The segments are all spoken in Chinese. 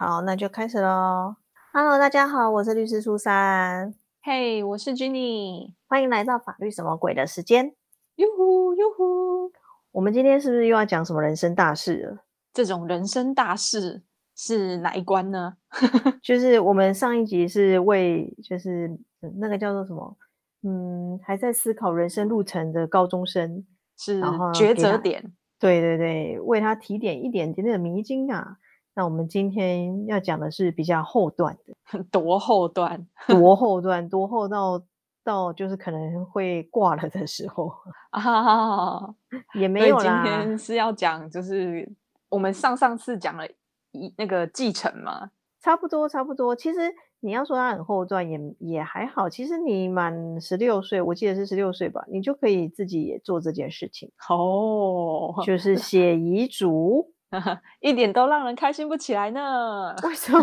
好，那就开始喽。Hello，大家好，我是律师苏珊。嘿，我是 Jenny，欢迎来到法律什么鬼的时间。哟呼哟呼，我们今天是不是又要讲什么人生大事了？这种人生大事是哪一关呢？就是我们上一集是为，就是那个叫做什么，嗯，还在思考人生路程的高中生，是抉择点。对对对，为他提点一点点的迷津啊。那我们今天要讲的是比较后段的，多后段多 后段，多后到到就是可能会挂了的时候，啊！也没所以今。天是要讲，就是我们上上次讲了一那个继承嘛，差不多，差不多。其实你要说它很后段也也还好。其实你满十六岁，我记得是十六岁吧，你就可以自己也做这件事情，哦，就是写遗嘱。一点都让人开心不起来呢。为什么？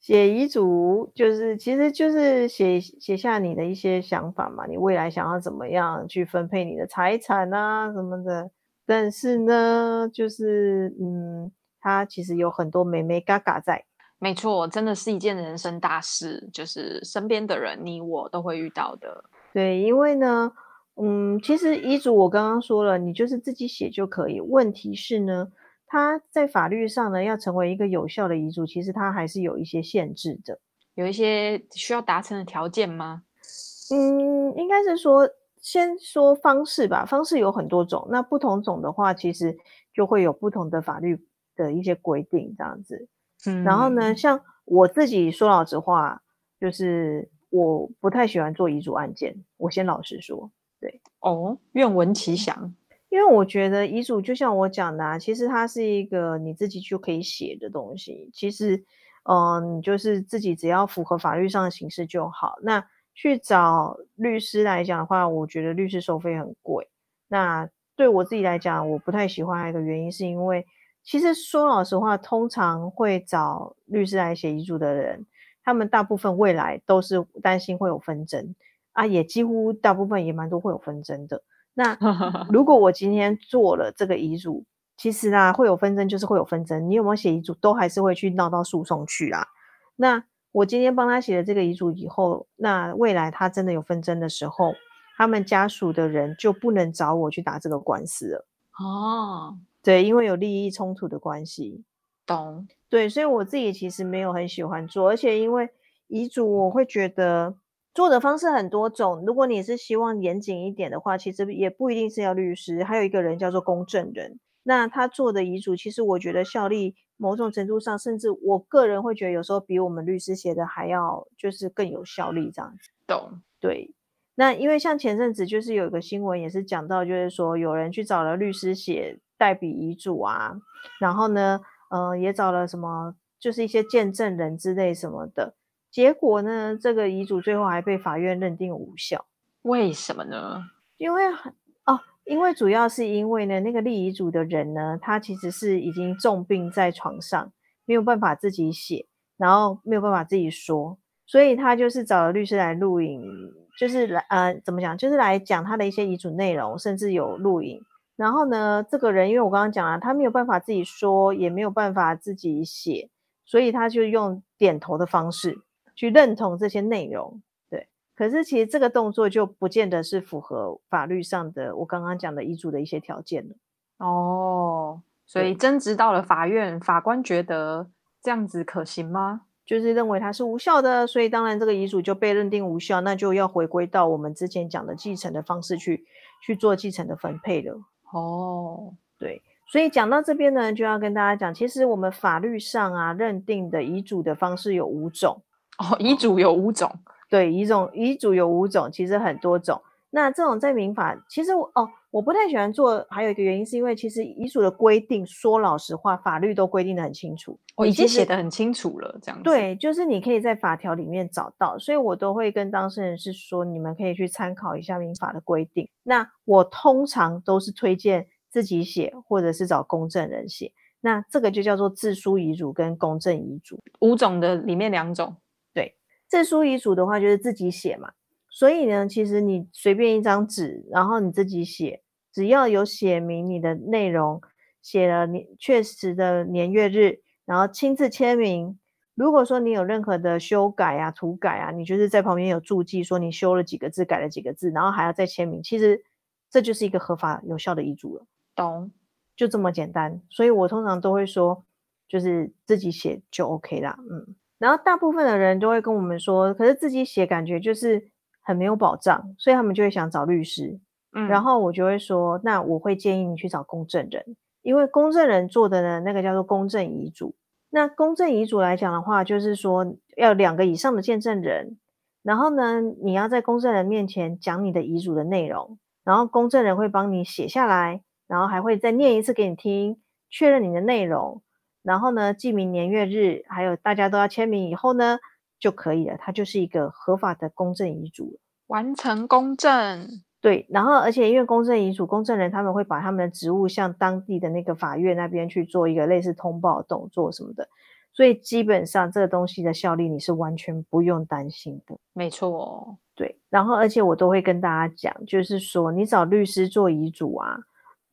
写遗嘱就是，其实就是写写下你的一些想法嘛，你未来想要怎么样去分配你的财产啊什么的。但是呢，就是嗯，它其实有很多美美嘎嘎在。没错，真的是一件人生大事，就是身边的人，你我都会遇到的。对，因为呢，嗯，其实遗嘱我刚刚说了，你就是自己写就可以。问题是呢，它在法律上呢，要成为一个有效的遗嘱，其实它还是有一些限制的。有一些需要达成的条件吗？嗯，应该是说，先说方式吧。方式有很多种，那不同种的话，其实就会有不同的法律的一些规定这样子。嗯然后呢，像我自己说老实话，就是我不太喜欢做遗嘱案件。我先老实说，哦，愿闻其详。因为我觉得遗嘱就像我讲的、啊，其实它是一个你自己就可以写的东西。其实，嗯，你就是自己只要符合法律上的形式就好。那去找律师来讲的话，我觉得律师收费很贵。那对我自己来讲，我不太喜欢一个原因，是因为其实说老实话，通常会找律师来写遗嘱的人，他们大部分未来都是担心会有纷争啊，也几乎大部分也蛮多会有纷争的。那 如果我今天做了这个遗嘱，其实啊会有纷争，就是会有纷争。你有没有写遗嘱，都还是会去闹到诉讼去啊。那我今天帮他写了这个遗嘱以后，那未来他真的有纷争的时候，他们家属的人就不能找我去打这个官司了。哦，对，因为有利益冲突的关系。懂。对，所以我自己其实没有很喜欢做，而且因为遗嘱，我会觉得做的方式很多种。如果你是希望严谨一点的话，其实也不一定是要律师，还有一个人叫做公证人。那他做的遗嘱，其实我觉得效力某种程度上，甚至我个人会觉得有时候比我们律师写的还要就是更有效力这样子。懂。对，那因为像前阵子就是有一个新闻也是讲到，就是说有人去找了律师写代笔遗嘱啊，然后呢，呃，也找了什么，就是一些见证人之类什么的，结果呢，这个遗嘱最后还被法院认定无效，为什么呢？因为很哦，因为主要是因为呢，那个立遗嘱的人呢，他其实是已经重病在床上，没有办法自己写，然后没有办法自己说，所以他就是找了律师来录影，就是来呃怎么讲，就是来讲他的一些遗嘱内容，甚至有录影。然后呢，这个人因为我刚刚讲了，他没有办法自己说，也没有办法自己写，所以他就用点头的方式去认同这些内容。对，可是其实这个动作就不见得是符合法律上的我刚刚讲的遗嘱的一些条件了。哦，所以争执到了法院，法官觉得这样子可行吗？就是认为它是无效的，所以当然这个遗嘱就被认定无效，那就要回归到我们之前讲的继承的方式去去做继承的分配了。哦，对，所以讲到这边呢，就要跟大家讲，其实我们法律上啊认定的遗嘱的方式有五种。哦，遗嘱有五种，对，遗种遗嘱有五种，其实很多种。那这种在民法，其实我哦，我不太喜欢做，还有一个原因是因为其实遗嘱的规定，说老实话，法律都规定的很清楚，我已经写的很清楚了，这样子。，对，就是你可以在法条里面找到，所以我都会跟当事人是说，你们可以去参考一下民法的规定。那我通常都是推荐自己写，或者是找公证人写。那这个就叫做自书遗嘱跟公证遗嘱。五种的里面两种。自书遗嘱的话就是自己写嘛，所以呢，其实你随便一张纸，然后你自己写，只要有写明你的内容，写了你确实的年月日，然后亲自签名。如果说你有任何的修改啊、涂改啊，你就是在旁边有注记说你修了几个字、改了几个字，然后还要再签名，其实这就是一个合法有效的遗嘱了。懂，就这么简单。所以我通常都会说，就是自己写就 OK 啦。嗯，然后大部分的人都会跟我们说，可是自己写感觉就是很没有保障，所以他们就会想找律师。嗯，然后我就会说，那我会建议你去找公证人，因为公证人做的呢，那个叫做公证遗嘱。那公证遗嘱来讲的话，就是说要两个以上的见证人，然后呢，你要在公证人面前讲你的遗嘱的内容，然后公证人会帮你写下来，然后还会再念一次给你听，确认你的内容，然后呢，记明年月日，还有大家都要签名以后呢，就可以了，它就是一个合法的公证遗嘱，完成公证。对，然后而且因为公证遗嘱，公证人他们会把他们的职务向当地的那个法院那边去做一个类似通报动作什么的，所以基本上这个东西的效力你是完全不用担心的。没错，对，然后而且我都会跟大家讲，就是说你找律师做遗嘱啊，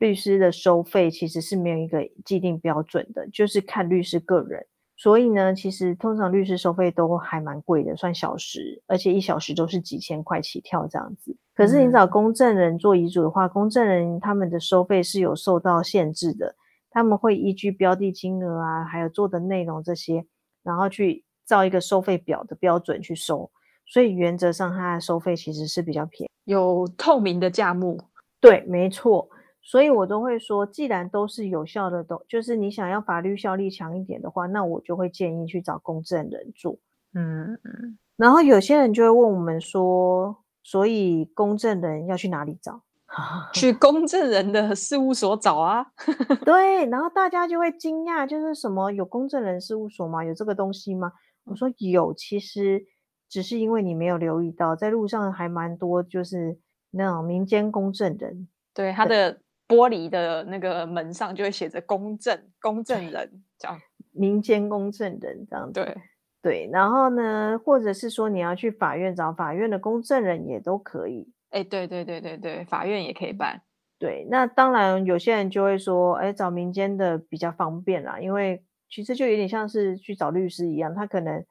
律师的收费其实是没有一个既定标准的，就是看律师个人。所以呢，其实通常律师收费都还蛮贵的，算小时，而且一小时都是几千块起跳这样子。可是你找公证人做遗嘱的话，公证人他们的收费是有受到限制的，他们会依据标的金额啊，还有做的内容这些，然后去造一个收费表的标准去收。所以原则上，它的收费其实是比较便宜，有透明的价目。对，没错。所以我都会说，既然都是有效的，都就是你想要法律效力强一点的话，那我就会建议去找公证人做。嗯嗯。然后有些人就会问我们说，所以公证人要去哪里找？去公证人的事务所找啊。对，然后大家就会惊讶，就是什么有公证人事务所吗？有这个东西吗？我说有，其实只是因为你没有留意到，在路上还蛮多，就是那种民间公证人。对他的。玻璃的那个门上就会写着“公证公证人”这样，民间公证人这样。对对，然后呢，或者是说你要去法院找法院的公证人也都可以。哎，对对对对对，法院也可以办。对，那当然有些人就会说，哎，找民间的比较方便啦，因为其实就有点像是去找律师一样，他可能。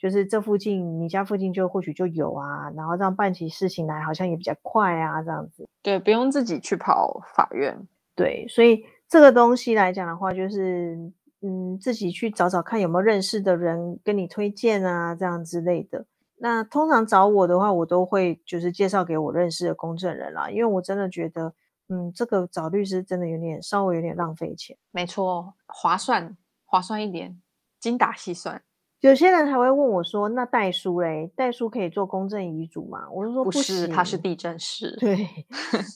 就是这附近，你家附近就或许就有啊，然后这样办起事情来好像也比较快啊，这样子。对，不用自己去跑法院。对，所以这个东西来讲的话，就是嗯，自己去找找看有没有认识的人跟你推荐啊，这样之类的。那通常找我的话，我都会就是介绍给我认识的公证人啦，因为我真的觉得，嗯，这个找律师真的有点稍微有点浪费钱。没错，划算，划算一点，精打细算。有些人还会问我说：“那代书嘞？代书可以做公证遗嘱吗？”我就说：“不是，他是地震师。”对，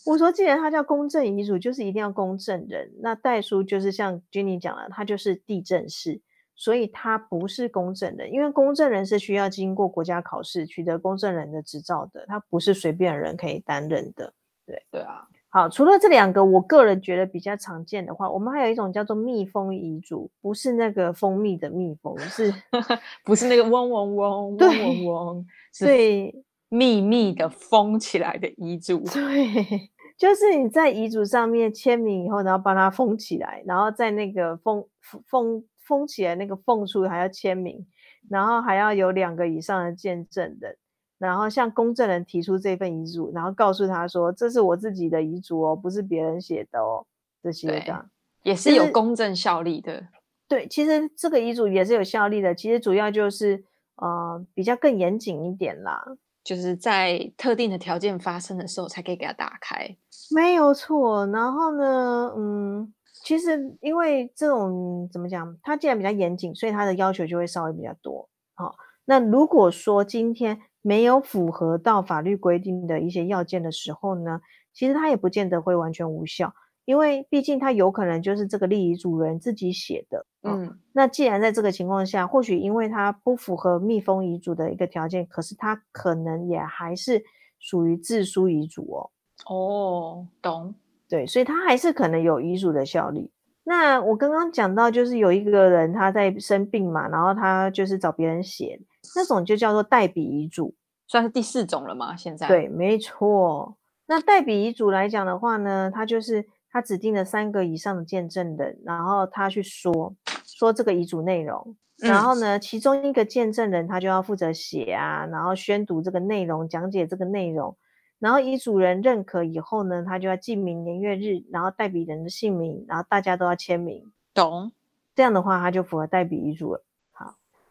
我说：“既然他叫公证遗嘱，就是一定要公证人。那代书就是像 Jenny 讲了，他就是地震师，所以他不是公证人，因为公证人是需要经过国家考试取得公证人的执照的，他不是随便人可以担任的。对，对啊。”好，除了这两个，我个人觉得比较常见的话，我们还有一种叫做蜜蜂遗嘱，不是那个蜂蜜的蜜蜂，是 不是那个嗡嗡嗡嗡嗡嗡？对，秘密的封起来的遗嘱。对，就是你在遗嘱上面签名以后，然后把它封起来，然后在那个封封封起来那个缝处还要签名，然后还要有两个以上的见证人。然后向公证人提出这份遗嘱，然后告诉他说：“这是我自己的遗嘱哦，不是别人写的哦。”这些的也是有公证效力的。对，其实这个遗嘱也是有效力的。其实主要就是呃比较更严谨一点啦，就是在特定的条件发生的时候才可以给他打开。没有错。然后呢，嗯，其实因为这种怎么讲，它既然比较严谨，所以它的要求就会稍微比较多。好，那如果说今天。没有符合到法律规定的一些要件的时候呢，其实他也不见得会完全无效，因为毕竟他有可能就是这个立遗嘱人自己写的。嗯，那既然在这个情况下，或许因为他不符合密封遗嘱的一个条件，可是他可能也还是属于自书遗嘱哦。哦，懂。对，所以他还是可能有遗嘱的效力。那我刚刚讲到，就是有一个人他在生病嘛，然后他就是找别人写。那种就叫做代笔遗嘱，算是第四种了吗？现在对，没错。那代笔遗嘱来讲的话呢，他就是他指定了三个以上的见证人，然后他去说，说这个遗嘱内容，然后呢，其中一个见证人他就要负责写啊，然后宣读这个内容，讲解这个内容，然后遗嘱人认可以后呢，他就要记明年月日，然后代笔人的姓名，然后大家都要签名，懂？这样的话他就符合代笔遗嘱了。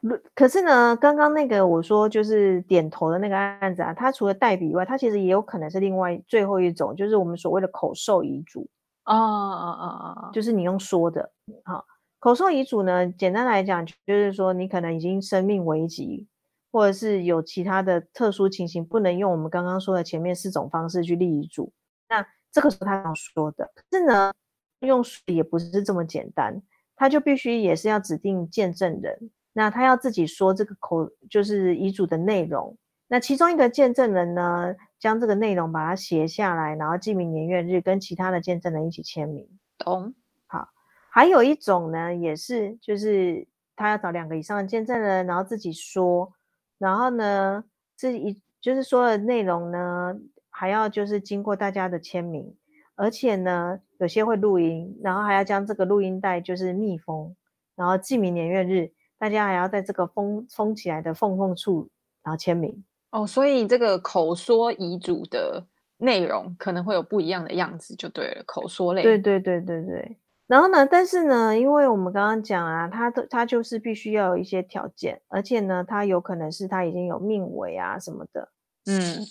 好，可是呢，刚刚那个我说就是点头的那个案子啊，它除了代笔以外，它其实也有可能是另外最后一种，就是我们所谓的口授遗嘱。哦哦哦哦！就是你用说的，好。口授遗嘱呢，简单来讲就是说，你可能已经生命危急，或者是有其他的特殊情形，不能用我们刚刚说的前面四种方式去立遗嘱。那这个是他想说的，可是呢，用也不是这么简单，他就必须也是要指定见证人，那他要自己说这个口就是遗嘱的内容。那其中一个见证人呢，将这个内容把它写下来，然后记明年月日，跟其他的见证人一起签名。懂。好还有一种呢，也是就是他要找两个以上的见证人，然后自己说，然后呢，这一就是说的内容呢，还要就是经过大家的签名，而且呢，有些会录音，然后还要将这个录音带就是密封，然后记明年月日，大家还要在这个封封起来的缝缝处，然后签名。哦，所以这个口说遗嘱的内容可能会有不一样的样子，就对了，口说类。对对对对对。然后呢？但是呢，因为我们刚刚讲啊，他的他就是必须要有一些条件，而且呢，他有可能是他已经有命为啊什么的。嗯，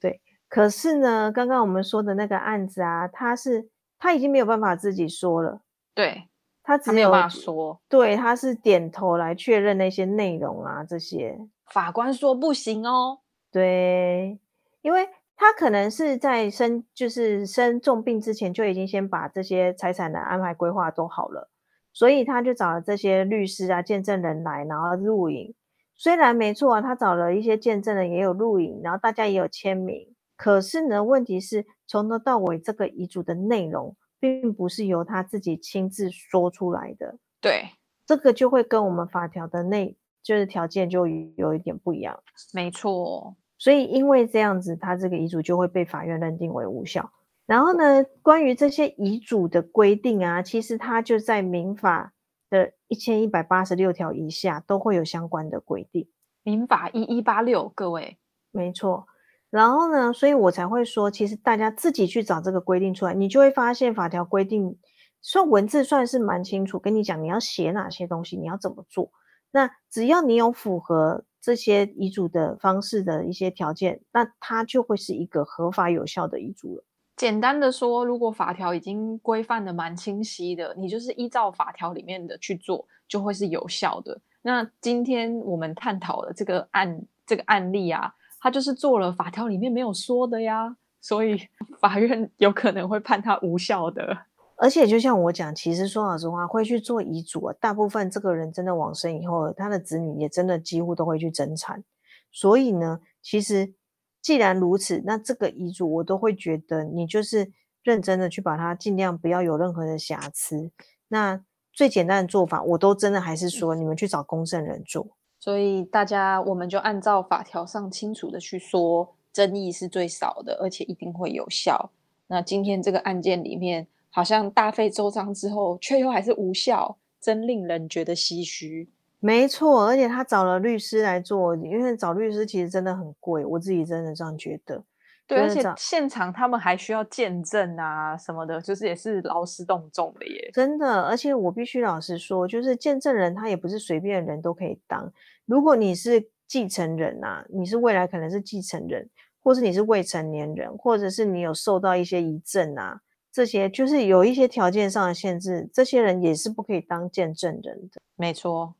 对。可是呢，刚刚我们说的那个案子啊，他是他已经没有办法自己说了。对，他只有没有办法说。对，他是点头来确认那些内容啊，这些法官说不行哦。对，因为。他可能是在生就是生重病之前就已经先把这些财产的安排规划都好了，所以他就找了这些律师啊、见证人来，然后录影。虽然没错啊，他找了一些见证人也有录影，然后大家也有签名。可是呢，问题是从头到尾这个遗嘱的内容并不是由他自己亲自说出来的。对，这个就会跟我们法条的内就是条件就有一点不一样。没错。所以，因为这样子，他这个遗嘱就会被法院认定为无效。然后呢，关于这些遗嘱的规定啊，其实它就在民法的一千一百八十六条以下都会有相关的规定。民法一一八六，各位，没错。然后呢，所以我才会说，其实大家自己去找这个规定出来，你就会发现法条规定，算文字算是蛮清楚，跟你讲你要写哪些东西，你要怎么做。那只要你有符合。这些遗嘱的方式的一些条件，那它就会是一个合法有效的遗嘱了。简单的说，如果法条已经规范的蛮清晰的，你就是依照法条里面的去做，就会是有效的。那今天我们探讨的这个案这个案例啊，他就是做了法条里面没有说的呀，所以 法院有可能会判他无效的。而且就像我讲，其实说老实话，会去做遗嘱啊，大部分这个人真的往生以后，他的子女也真的几乎都会去争产。所以呢，其实既然如此，那这个遗嘱我都会觉得你就是认真的去把它尽量不要有任何的瑕疵。那最简单的做法，我都真的还是说你们去找公证人做。所以大家我们就按照法条上清楚的去说，争议是最少的，而且一定会有效。那今天这个案件里面。好像大费周章之后，却又还是无效，真令人觉得唏嘘。没错，而且他找了律师来做，因为找律师其实真的很贵，我自己真的这样觉得。对，而且现场他们还需要见证啊什么的，就是也是劳师动众的耶。真的，而且我必须老实说，就是见证人他也不是随便人都可以当。如果你是继承人啊，你是未来可能是继承人，或是你是未成年人，或者是你有受到一些遗症啊。这些就是有一些条件上的限制，这些人也是不可以当见证人的。没错。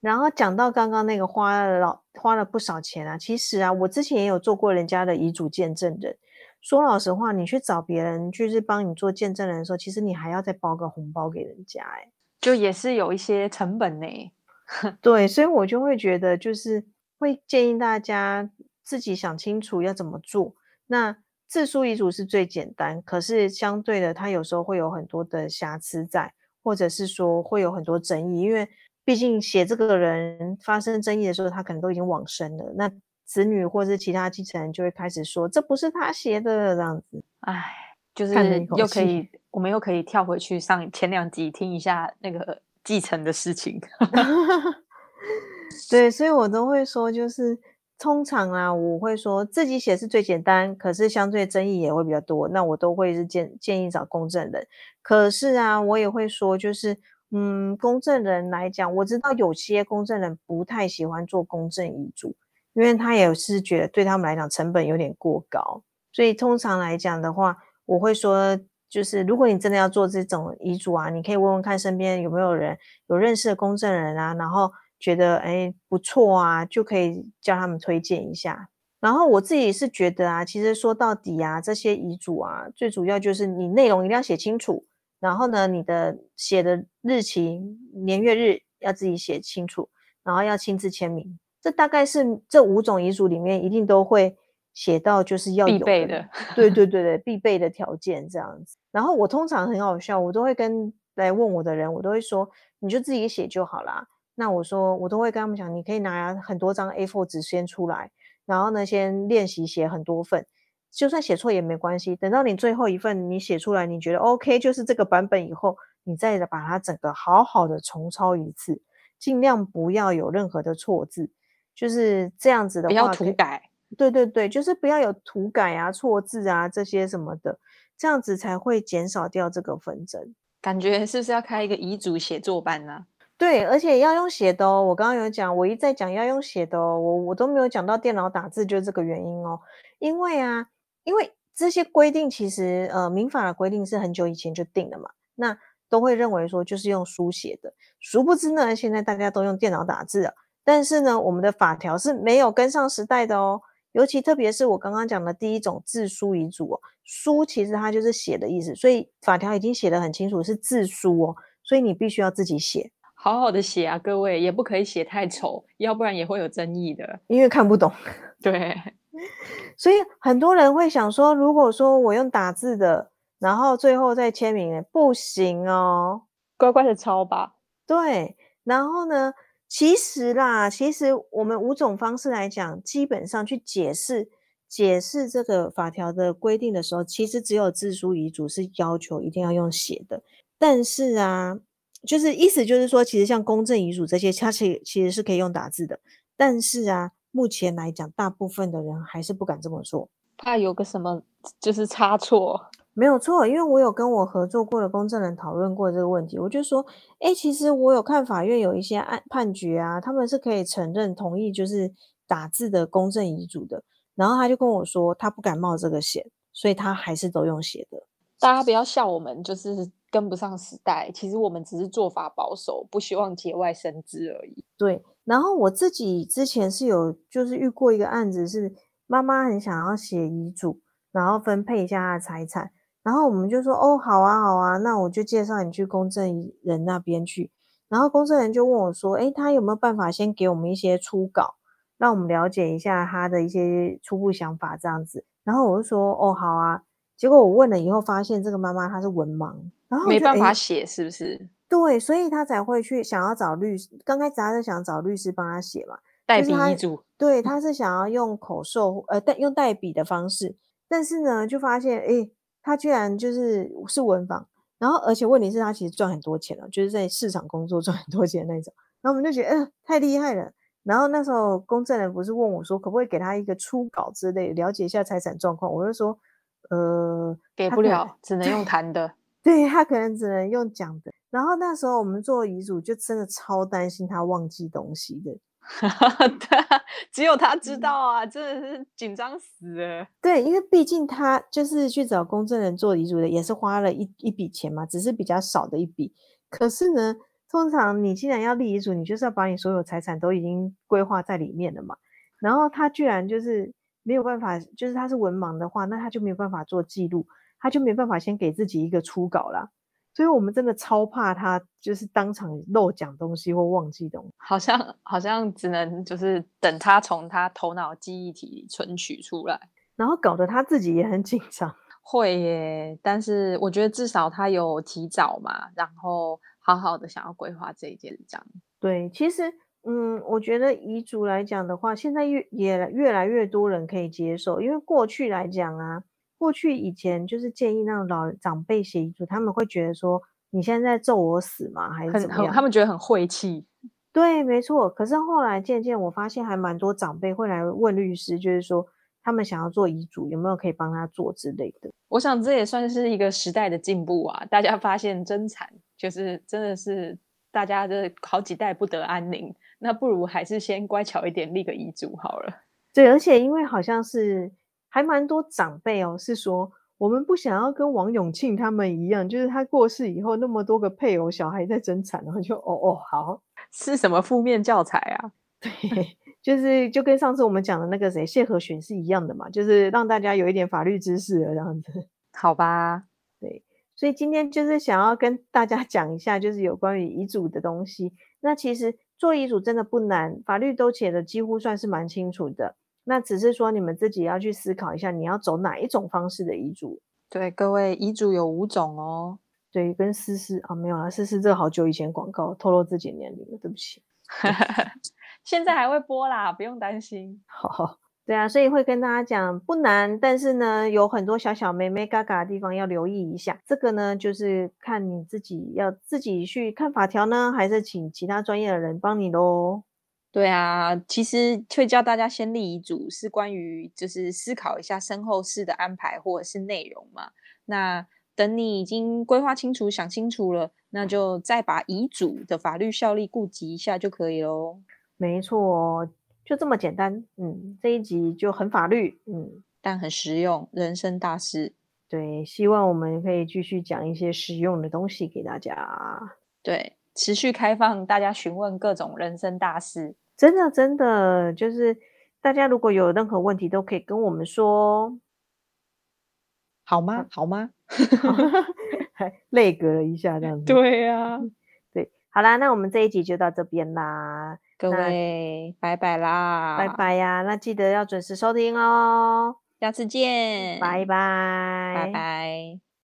然后讲到刚刚那个花了花了不少钱啊，其实啊，我之前也有做过人家的遗嘱见证人。说老实话，你去找别人就是帮你做见证人的时候，其实你还要再包个红包给人家，哎，就也是有一些成本呢。对，所以我就会觉得，就是会建议大家自己想清楚要怎么做。那。自书遗嘱是最简单，可是相对的，它有时候会有很多的瑕疵在，或者是说会有很多争议，因为毕竟写这个人发生争议的时候，他可能都已经往生了，那子女或者是其他继承人就会开始说这不是他写的这样子。唉，就是又可以，我们又可以跳回去上前两集听一下那个继承的事情。对，所以我都会说，就是通常啊，我会说自己写是最简单，可是相对争议也会比较多。那我都会是建建议找公证人。可是啊，我也会说，就是嗯，公证人来讲，我知道有些公证人不太喜欢做公证遗嘱，因为他也是觉得对他们来讲成本有点过高。所以通常来讲的话，我会说，就是如果你真的要做这种遗嘱啊，你可以问问看身边有没有人有认识的公证人啊，然后。觉得哎不错啊，就可以叫他们推荐一下。然后我自己是觉得啊，其实说到底啊，这些遗嘱啊，最主要就是你内容一定要写清楚。然后呢，你的写的日期、年月日要自己写清楚，然后要亲自签名。这大概是这五种遗嘱里面一定都会写到，就是要必备的。对对 对对，必备的条件这样子。然后我通常很好笑，我都会跟来问我的人，我都会说，你就自己写就好啦。那我说，我都会跟他们讲，你可以拿很多张 A4 纸先出来，然后呢，先练习写很多份，就算写错也没关系。等到你最后一份你写出来，你觉得 OK，就是这个版本以后，你再把它整个好好的重抄一次，尽量不要有任何的错字，就是这样子的话，不要涂改。对对对，就是不要有涂改啊、错字啊这些什么的，这样子才会减少掉这个纷争。感觉是不是要开一个遗嘱写作班呢？对，而且要用写的哦。我刚刚有讲，我一再讲要用写的哦。我我都没有讲到电脑打字，就是这个原因哦。因为啊，因为这些规定其实呃，民法的规定是很久以前就定了嘛，那都会认为说就是用书写的。殊不知呢，现在大家都用电脑打字了，但是呢，我们的法条是没有跟上时代的哦。尤其特别是我刚刚讲的第一种自书遗嘱哦，书其实它就是写的意思，所以法条已经写的很清楚是自书哦，所以你必须要自己写。好好的写啊，各位也不可以写太丑，要不然也会有争议的，因为看不懂。对，所以很多人会想说，如果说我用打字的，然后最后再签名，不行哦，乖乖的抄吧。对，然后呢，其实啦，其实我们五种方式来讲，基本上去解释解释这个法条的规定的时候，其实只有自书遗嘱是要求一定要用写的，但是啊。就是意思就是说，其实像公证遗嘱这些，它其其实是可以用打字的。但是啊，目前来讲，大部分的人还是不敢这么做，怕有个什么就是差错。没有错，因为我有跟我合作过的公证人讨论过这个问题，我就说，哎，其实我有看法院有一些案判决啊，他们是可以承认同意就是打字的公证遗嘱的。然后他就跟我说，他不敢冒这个险，所以他还是都用写的。大家不要笑我们，就是。跟不上时代，其实我们只是做法保守，不希望节外生枝而已。对，然后我自己之前是有就是遇过一个案子，是妈妈很想要写遗嘱，然后分配一下她的财产，然后我们就说哦，好啊，好啊，那我就介绍你去公证人那边去。然后公证人就问我说，哎，他有没有办法先给我们一些初稿，让我们了解一下他的一些初步想法这样子。然后我就说，哦，好啊。结果我问了以后，发现这个妈妈她是文盲。然后没办法写，是不是？对，所以她才会去想要找律师。刚开始她是想找律师帮他写嘛，代笔遗嘱。对，他是想要用口授，呃，代用代笔的方式。但是呢，就发现，哎，他居然就是是文房。然后，而且问题是，他其实赚很多钱了，就是在市场工作赚很多钱那种。然后我们就觉得，嗯，太厉害了。然后那时候公证人不是问我说，可不可以给他一个初稿之类，了解一下财产状况？我就说，呃，给不了，只能用谈的。对他可能只能用讲的，然后那时候我们做遗嘱就真的超担心他忘记东西的，对，只有他知道啊，真的是紧张死了。对，因为毕竟他就是去找公证人做遗嘱的，也是花了一一笔钱嘛，只是比较少的一笔。可是呢，通常你既然要立遗嘱，你就是要把你所有财产都已经规划在里面了嘛。然后他居然就是没有办法，就是他是文盲的话，那他就没有办法做记录。他就没办法先给自己一个初稿啦，所以我们真的超怕他就是当场漏讲东西或忘记东西，好像好像只能就是等他从他头脑记忆体存取出来，然后搞得他自己也很紧张。会耶，但是我觉得至少他有提早嘛，然后好好的想要规划这一件章。对，其实嗯，我觉得遗嘱来讲的话，现在越也越来越多人可以接受，因为过去来讲啊。过去以前就是建议让老长辈写遗嘱，他们会觉得说你现在在咒我死吗？还是怎么样？他们觉得很晦气。对，没错。可是后来渐渐我发现，还蛮多长辈会来问律师，就是说他们想要做遗嘱，有没有可以帮他做之类的。我想这也算是一个时代的进步啊！大家发现真惨，就是真的是大家的好几代不得安宁，那不如还是先乖巧一点，立个遗嘱好了。对，而且因为好像是还蛮多长辈哦，是说我们不想要跟王永庆他们一样，就是他过世以后那么多个配偶小孩在争产，然后就哦哦好，是什么负面教材啊？对，就是就跟上次我们讲的那个谁谢和弦是一样的嘛，就是让大家有一点法律知识了这样子。好吧，对所以今天就是想要跟大家讲一下，就是有关于遗嘱的东西。那其实做遗嘱真的不难，法律都写的几乎算是蛮清楚的。那只是说你们自己要去思考一下，你要走哪一种方式的遗嘱。对各位，遗嘱有五种哦。对，跟思思啊没有啦，思思这个好久以前广告透露自己年龄了，对不起。现在还会播啦，不用担心。好，对啊，所以会跟大家讲不难，但是呢，有很多小小妹妹嘎嘎的地方要留意一下。这个呢，就是看你自己要自己去看法条呢，还是请其他专业的人帮你喽。对啊，其实会教大家先立遗嘱，是关于就是思考一下身后事的安排或者是内容嘛。那等你已经规划清楚、想清楚了，那就再把遗嘱的法律效力顾及一下就可以喽。没错，就这么简单。嗯，这一集就很法律，嗯，但很实用，人生大事。对，希望我们可以继续讲一些实用的东西给大家。对，持续开放大家询问各种人生大事。真的，真的，就是大家如果有任何问题，都可以跟我们说，好吗？好吗？还累隔了一下这样子。对呀、对，好啦，那我们这一集就到这边啦，各位，拜拜啦，拜，拜呀！那记得要准时收听哦，下次见，拜拜，拜拜。